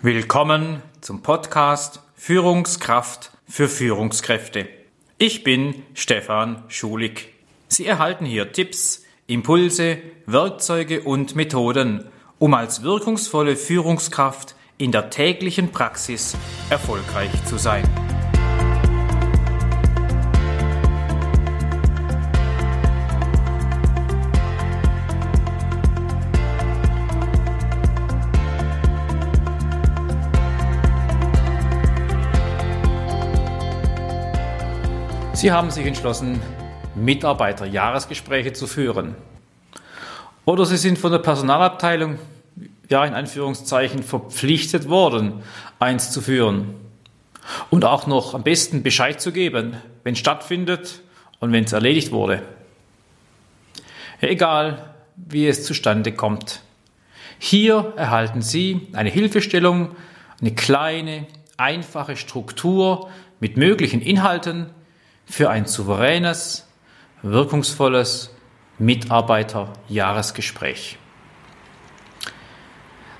Willkommen zum Podcast Führungskraft für Führungskräfte. Ich bin Stefan Schulig. Sie erhalten hier Tipps, Impulse, Werkzeuge und Methoden, um als wirkungsvolle Führungskraft in der täglichen Praxis erfolgreich zu sein. Sie haben sich entschlossen, Mitarbeiterjahresgespräche zu führen. Oder Sie sind von der Personalabteilung, ja in Anführungszeichen, verpflichtet worden, eins zu führen. Und auch noch am besten Bescheid zu geben, wenn es stattfindet und wenn es erledigt wurde. Egal, wie es zustande kommt. Hier erhalten Sie eine Hilfestellung, eine kleine, einfache Struktur mit möglichen Inhalten, für ein souveränes, wirkungsvolles Mitarbeiterjahresgespräch.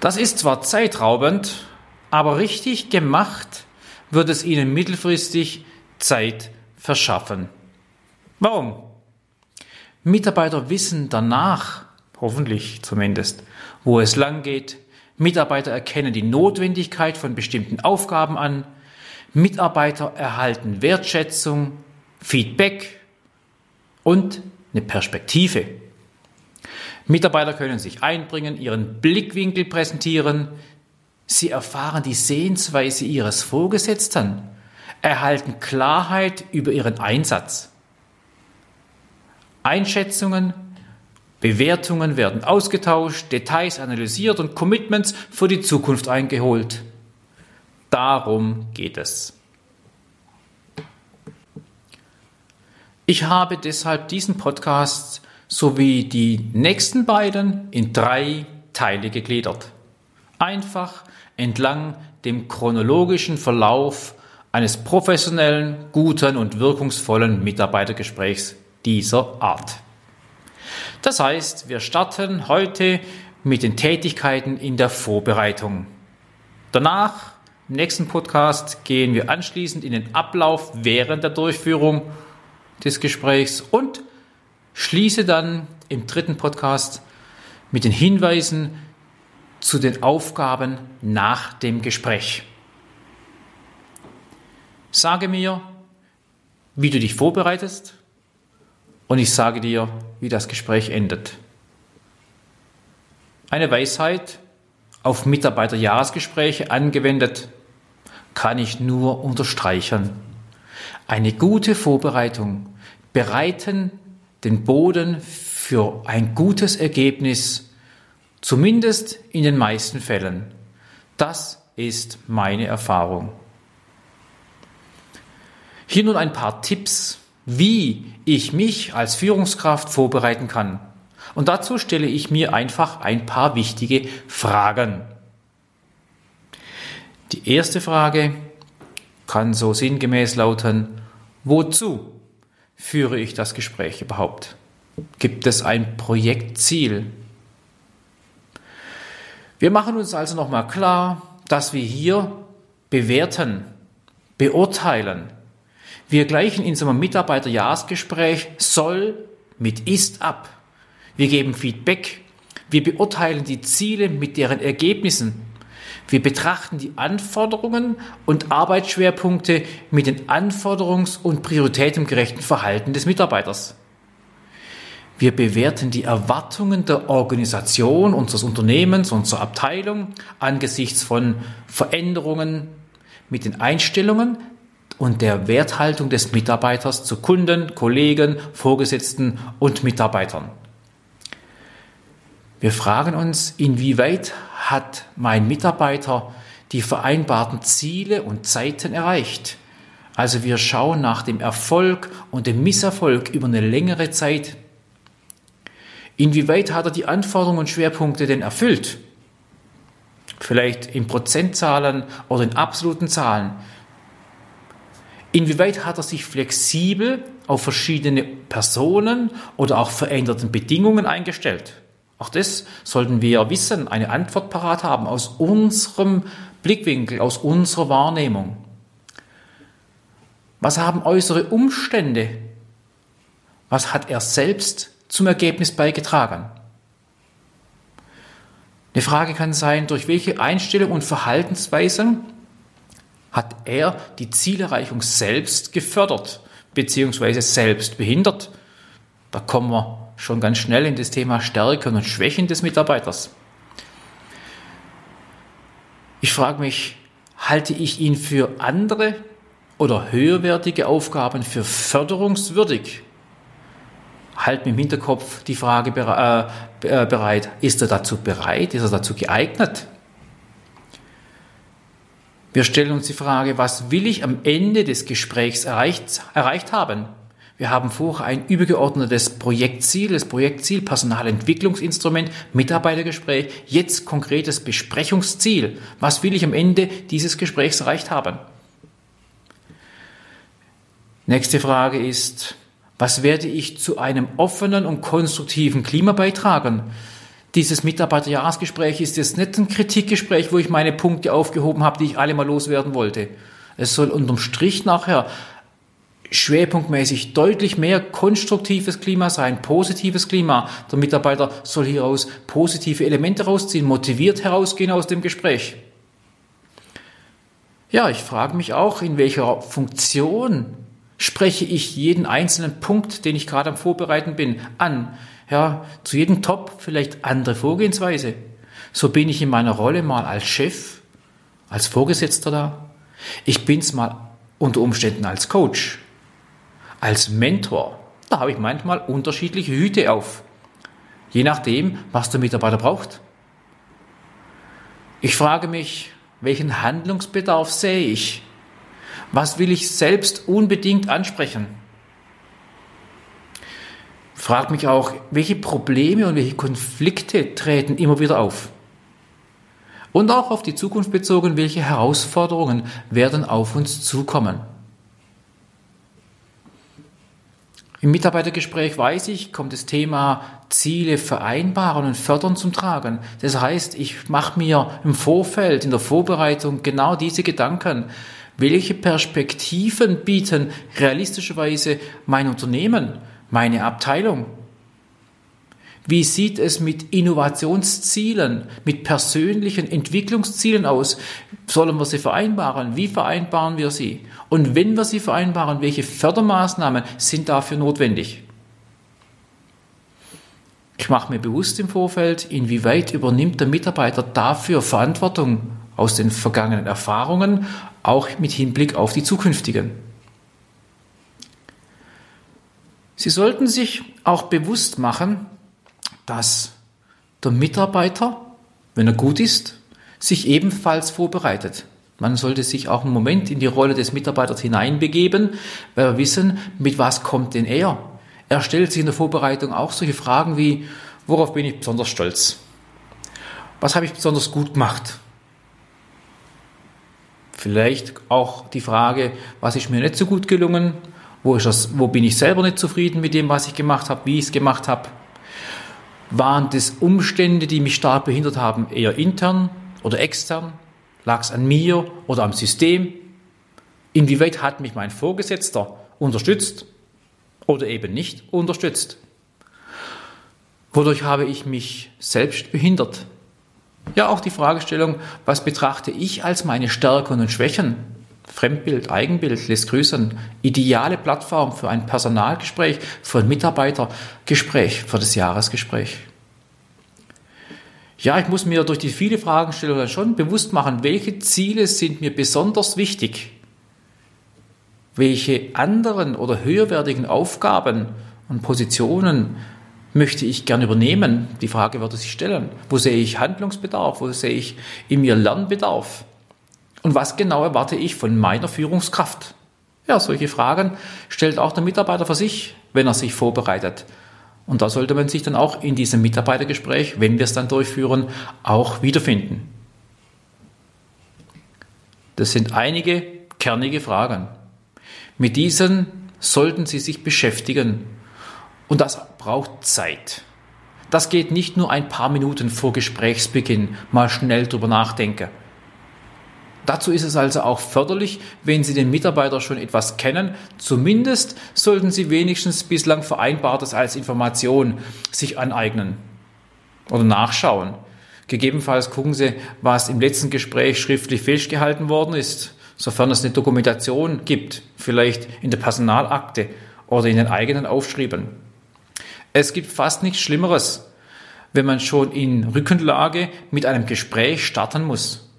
Das ist zwar zeitraubend, aber richtig gemacht wird es Ihnen mittelfristig Zeit verschaffen. Warum? Mitarbeiter wissen danach, hoffentlich zumindest, wo es lang geht. Mitarbeiter erkennen die Notwendigkeit von bestimmten Aufgaben an. Mitarbeiter erhalten Wertschätzung, Feedback und eine Perspektive. Mitarbeiter können sich einbringen, ihren Blickwinkel präsentieren. Sie erfahren die Sehensweise ihres Vorgesetzten, erhalten Klarheit über ihren Einsatz. Einschätzungen, Bewertungen werden ausgetauscht, Details analysiert und Commitments für die Zukunft eingeholt. Darum geht es. Ich habe deshalb diesen Podcast sowie die nächsten beiden in drei Teile gegliedert. Einfach entlang dem chronologischen Verlauf eines professionellen, guten und wirkungsvollen Mitarbeitergesprächs dieser Art. Das heißt, wir starten heute mit den Tätigkeiten in der Vorbereitung. Danach, im nächsten Podcast, gehen wir anschließend in den Ablauf während der Durchführung des Gesprächs und schließe dann im dritten Podcast mit den Hinweisen zu den Aufgaben nach dem Gespräch. Sage mir, wie du dich vorbereitest und ich sage dir, wie das Gespräch endet. Eine Weisheit auf Mitarbeiterjahresgespräche angewendet kann ich nur unterstreichen. Eine gute Vorbereitung bereiten den Boden für ein gutes Ergebnis, zumindest in den meisten Fällen. Das ist meine Erfahrung. Hier nun ein paar Tipps, wie ich mich als Führungskraft vorbereiten kann. Und dazu stelle ich mir einfach ein paar wichtige Fragen. Die erste Frage kann so sinngemäß lauten, Wozu führe ich das Gespräch überhaupt? Gibt es ein Projektziel? Wir machen uns also nochmal klar, dass wir hier bewerten, beurteilen. Wir gleichen in so einem Mitarbeiterjahresgespräch soll mit ist ab. Wir geben Feedback. Wir beurteilen die Ziele mit deren Ergebnissen. Wir betrachten die Anforderungen und Arbeitsschwerpunkte mit den anforderungs- und prioritätengerechten Verhalten des Mitarbeiters. Wir bewerten die Erwartungen der Organisation, unseres Unternehmens, unserer Abteilung angesichts von Veränderungen mit den Einstellungen und der Werthaltung des Mitarbeiters zu Kunden, Kollegen, Vorgesetzten und Mitarbeitern. Wir fragen uns, inwieweit hat mein Mitarbeiter die vereinbarten Ziele und Zeiten erreicht? Also wir schauen nach dem Erfolg und dem Misserfolg über eine längere Zeit. Inwieweit hat er die Anforderungen und Schwerpunkte denn erfüllt? Vielleicht in Prozentzahlen oder in absoluten Zahlen. Inwieweit hat er sich flexibel auf verschiedene Personen oder auch veränderten Bedingungen eingestellt? Auch das sollten wir wissen, eine Antwort parat haben aus unserem Blickwinkel, aus unserer Wahrnehmung. Was haben äußere Umstände? Was hat er selbst zum Ergebnis beigetragen? Eine Frage kann sein, durch welche Einstellung und Verhaltensweisen hat er die Zielerreichung selbst gefördert bzw. selbst behindert? Da kommen wir schon ganz schnell in das Thema Stärken und Schwächen des Mitarbeiters. Ich frage mich, halte ich ihn für andere oder höherwertige Aufgaben für förderungswürdig? Halt mir im Hinterkopf die Frage äh, äh, bereit, ist er dazu bereit, ist er dazu geeignet? Wir stellen uns die Frage, was will ich am Ende des Gesprächs erreicht, erreicht haben? Wir haben vorher ein übergeordnetes Projektziel, das Projektziel Personalentwicklungsinstrument, Mitarbeitergespräch, jetzt konkretes Besprechungsziel. Was will ich am Ende dieses Gesprächs erreicht haben? Nächste Frage ist, was werde ich zu einem offenen und konstruktiven Klima beitragen? Dieses Mitarbeiterjahresgespräch ist jetzt nicht ein Kritikgespräch, wo ich meine Punkte aufgehoben habe, die ich alle mal loswerden wollte. Es soll unterm Strich nachher schwerpunktmäßig deutlich mehr konstruktives Klima sein, positives Klima. Der Mitarbeiter soll hieraus positive Elemente rausziehen, motiviert herausgehen aus dem Gespräch. Ja, ich frage mich auch, in welcher Funktion spreche ich jeden einzelnen Punkt, den ich gerade am Vorbereiten bin, an. Ja, zu jedem Top vielleicht andere Vorgehensweise. So bin ich in meiner Rolle mal als Chef, als Vorgesetzter da. Ich bin's mal unter Umständen als Coach als Mentor, da habe ich manchmal unterschiedliche Hüte auf. Je nachdem, was der Mitarbeiter braucht. Ich frage mich, welchen Handlungsbedarf sehe ich? Was will ich selbst unbedingt ansprechen? Frag mich auch, welche Probleme und welche Konflikte treten immer wieder auf? Und auch auf die Zukunft bezogen, welche Herausforderungen werden auf uns zukommen? Im Mitarbeitergespräch weiß ich, kommt das Thema Ziele vereinbaren und fördern zum Tragen. Das heißt, ich mache mir im Vorfeld, in der Vorbereitung genau diese Gedanken. Welche Perspektiven bieten realistischerweise mein Unternehmen, meine Abteilung? Wie sieht es mit Innovationszielen, mit persönlichen Entwicklungszielen aus? Sollen wir sie vereinbaren? Wie vereinbaren wir sie? Und wenn wir sie vereinbaren, welche Fördermaßnahmen sind dafür notwendig? Ich mache mir bewusst im Vorfeld, inwieweit übernimmt der Mitarbeiter dafür Verantwortung aus den vergangenen Erfahrungen, auch mit Hinblick auf die zukünftigen. Sie sollten sich auch bewusst machen, dass der Mitarbeiter, wenn er gut ist, sich ebenfalls vorbereitet. Man sollte sich auch einen Moment in die Rolle des Mitarbeiters hineinbegeben, weil wir wissen, mit was kommt denn er. Er stellt sich in der Vorbereitung auch solche Fragen wie, worauf bin ich besonders stolz? Was habe ich besonders gut gemacht? Vielleicht auch die Frage, was ist mir nicht so gut gelungen? Wo, ist das, wo bin ich selber nicht zufrieden mit dem, was ich gemacht habe, wie ich es gemacht habe? Waren das Umstände, die mich stark behindert haben, eher intern oder extern? Lag es an mir oder am System? Inwieweit hat mich mein Vorgesetzter unterstützt oder eben nicht unterstützt? Wodurch habe ich mich selbst behindert? Ja, auch die Fragestellung, was betrachte ich als meine Stärken und Schwächen? Fremdbild, Eigenbild lässt grüßen. Ideale Plattform für ein Personalgespräch, für ein Mitarbeitergespräch, für das Jahresgespräch. Ja, ich muss mir durch die viele Fragestellungen schon bewusst machen, welche Ziele sind mir besonders wichtig? Welche anderen oder höherwertigen Aufgaben und Positionen möchte ich gern übernehmen? Die Frage würde sich stellen. Wo sehe ich Handlungsbedarf? Wo sehe ich in mir Lernbedarf? Und was genau erwarte ich von meiner Führungskraft? Ja, solche Fragen stellt auch der Mitarbeiter für sich, wenn er sich vorbereitet. Und da sollte man sich dann auch in diesem Mitarbeitergespräch, wenn wir es dann durchführen, auch wiederfinden. Das sind einige kernige Fragen. Mit diesen sollten Sie sich beschäftigen. Und das braucht Zeit. Das geht nicht nur ein paar Minuten vor Gesprächsbeginn mal schnell drüber nachdenken. Dazu ist es also auch förderlich, wenn Sie den Mitarbeiter schon etwas kennen. Zumindest sollten Sie wenigstens bislang Vereinbartes als Information sich aneignen oder nachschauen. Gegebenenfalls gucken Sie, was im letzten Gespräch schriftlich festgehalten worden ist, sofern es eine Dokumentation gibt, vielleicht in der Personalakte oder in den eigenen Aufschrieben. Es gibt fast nichts Schlimmeres, wenn man schon in Rückenlage mit einem Gespräch starten muss.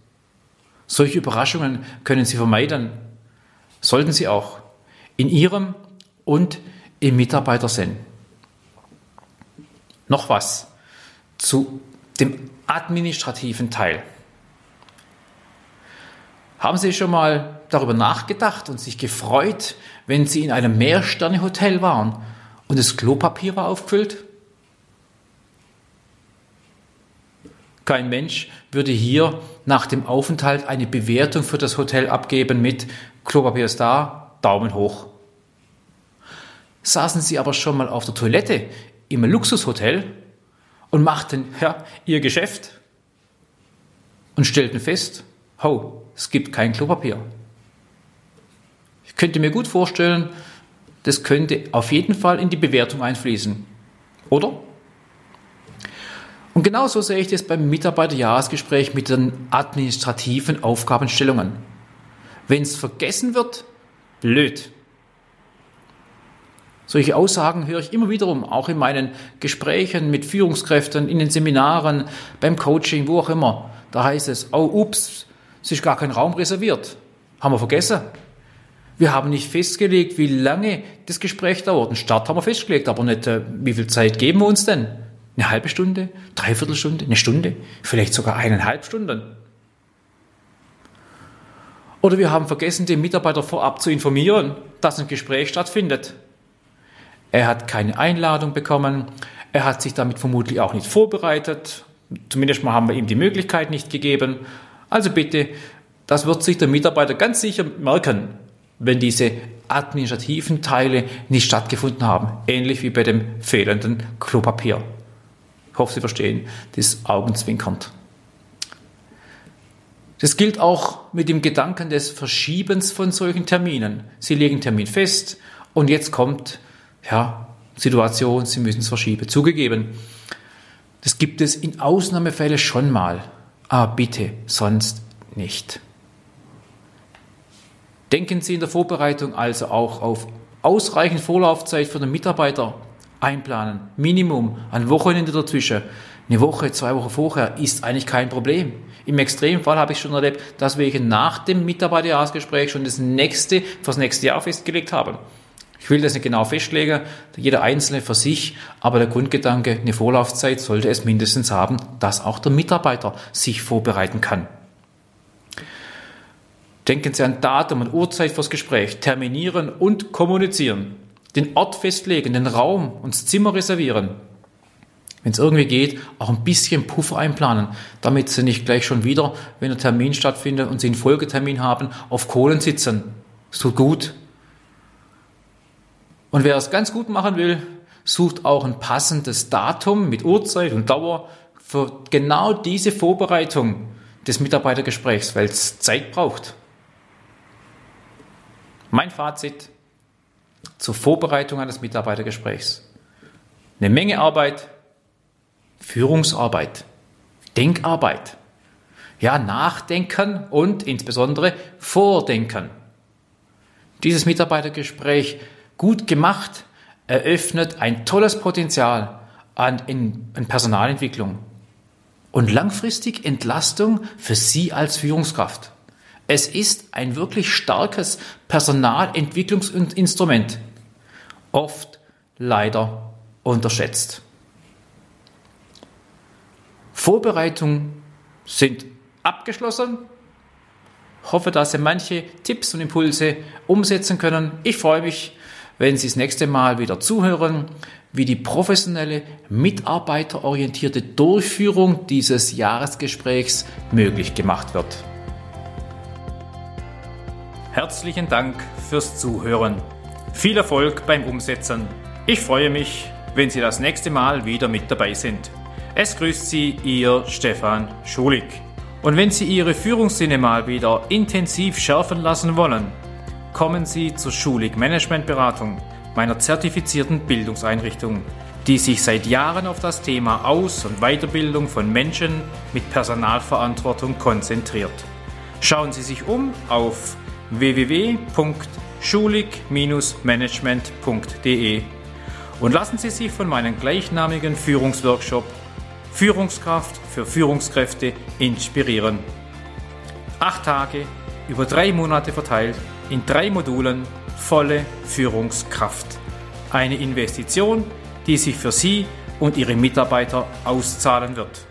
Solche Überraschungen können Sie vermeiden, sollten Sie auch, in Ihrem und im Mitarbeitersinn. Noch was zu dem administrativen Teil. Haben Sie schon mal darüber nachgedacht und sich gefreut, wenn Sie in einem Mehrsterne-Hotel waren und das Klopapier war aufgefüllt? Kein Mensch würde hier nach dem Aufenthalt eine Bewertung für das Hotel abgeben mit Klopapier ist da, Daumen hoch. Saßen Sie aber schon mal auf der Toilette im Luxushotel und machten ja, Ihr Geschäft und stellten fest, ho, es gibt kein Klopapier. Ich könnte mir gut vorstellen, das könnte auf jeden Fall in die Bewertung einfließen. Oder? Und genauso sehe ich das beim Mitarbeiterjahresgespräch mit den administrativen Aufgabenstellungen. Wenn es vergessen wird, blöd. Solche Aussagen höre ich immer wiederum, auch in meinen Gesprächen mit Führungskräften, in den Seminaren, beim Coaching, wo auch immer. Da heißt es, oh ups, es ist gar kein Raum reserviert. Haben wir vergessen. Wir haben nicht festgelegt, wie lange das Gespräch dauert. Einen Start haben wir festgelegt, aber nicht, äh, wie viel Zeit geben wir uns denn? Eine halbe Stunde, dreiviertel Stunde, eine Stunde, vielleicht sogar eineinhalb Stunden. Oder wir haben vergessen, den Mitarbeiter vorab zu informieren, dass ein Gespräch stattfindet. Er hat keine Einladung bekommen, er hat sich damit vermutlich auch nicht vorbereitet, zumindest mal haben wir ihm die Möglichkeit nicht gegeben. Also bitte, das wird sich der Mitarbeiter ganz sicher merken, wenn diese administrativen Teile nicht stattgefunden haben, ähnlich wie bei dem fehlenden Klopapier. Ich hoffe, Sie verstehen das augenzwinkernd. Das gilt auch mit dem Gedanken des Verschiebens von solchen Terminen. Sie legen Termin fest und jetzt kommt ja, Situation, Sie müssen es verschieben. Zugegeben, das gibt es in Ausnahmefällen schon mal, aber bitte sonst nicht. Denken Sie in der Vorbereitung also auch auf ausreichend Vorlaufzeit für den Mitarbeiter einplanen. Minimum ein Wochenende dazwischen. Eine Woche, zwei Wochen vorher ist eigentlich kein Problem. Im Extremfall habe ich schon erlebt, dass wir nach dem Mitarbeiterjahresgespräch schon das nächste, fürs nächste Jahr festgelegt haben. Ich will das nicht genau festlegen, jeder Einzelne für sich, aber der Grundgedanke, eine Vorlaufzeit sollte es mindestens haben, dass auch der Mitarbeiter sich vorbereiten kann. Denken Sie an Datum und Uhrzeit fürs Gespräch, terminieren und kommunizieren den Ort festlegen, den Raum und das Zimmer reservieren. Wenn es irgendwie geht, auch ein bisschen Puffer einplanen, damit Sie nicht gleich schon wieder, wenn ein Termin stattfindet und Sie einen Folgetermin haben, auf Kohlen sitzen. Es tut gut. Und wer es ganz gut machen will, sucht auch ein passendes Datum mit Uhrzeit und Dauer für genau diese Vorbereitung des Mitarbeitergesprächs, weil es Zeit braucht. Mein Fazit, zur Vorbereitung eines Mitarbeitergesprächs. Eine Menge Arbeit, Führungsarbeit, Denkarbeit. Ja, nachdenken und insbesondere vordenken. Dieses Mitarbeitergespräch gut gemacht eröffnet ein tolles Potenzial an, in, an Personalentwicklung und langfristig Entlastung für Sie als Führungskraft. Es ist ein wirklich starkes Personalentwicklungsinstrument, oft leider unterschätzt. Vorbereitungen sind abgeschlossen. Hoffe, dass Sie manche Tipps und Impulse umsetzen können. Ich freue mich, wenn Sie das nächste Mal wieder zuhören, wie die professionelle, mitarbeiterorientierte Durchführung dieses Jahresgesprächs möglich gemacht wird. Herzlichen Dank fürs Zuhören. Viel Erfolg beim Umsetzen. Ich freue mich, wenn Sie das nächste Mal wieder mit dabei sind. Es grüßt Sie Ihr Stefan Schulig. Und wenn Sie Ihre Führungssinne mal wieder intensiv schärfen lassen wollen, kommen Sie zur Schulig Managementberatung, meiner zertifizierten Bildungseinrichtung, die sich seit Jahren auf das Thema Aus- und Weiterbildung von Menschen mit Personalverantwortung konzentriert. Schauen Sie sich um auf www.schulig-management.de und lassen Sie sich von meinem gleichnamigen Führungsworkshop Führungskraft für Führungskräfte inspirieren. Acht Tage über drei Monate verteilt in drei Modulen volle Führungskraft. Eine Investition, die sich für Sie und Ihre Mitarbeiter auszahlen wird.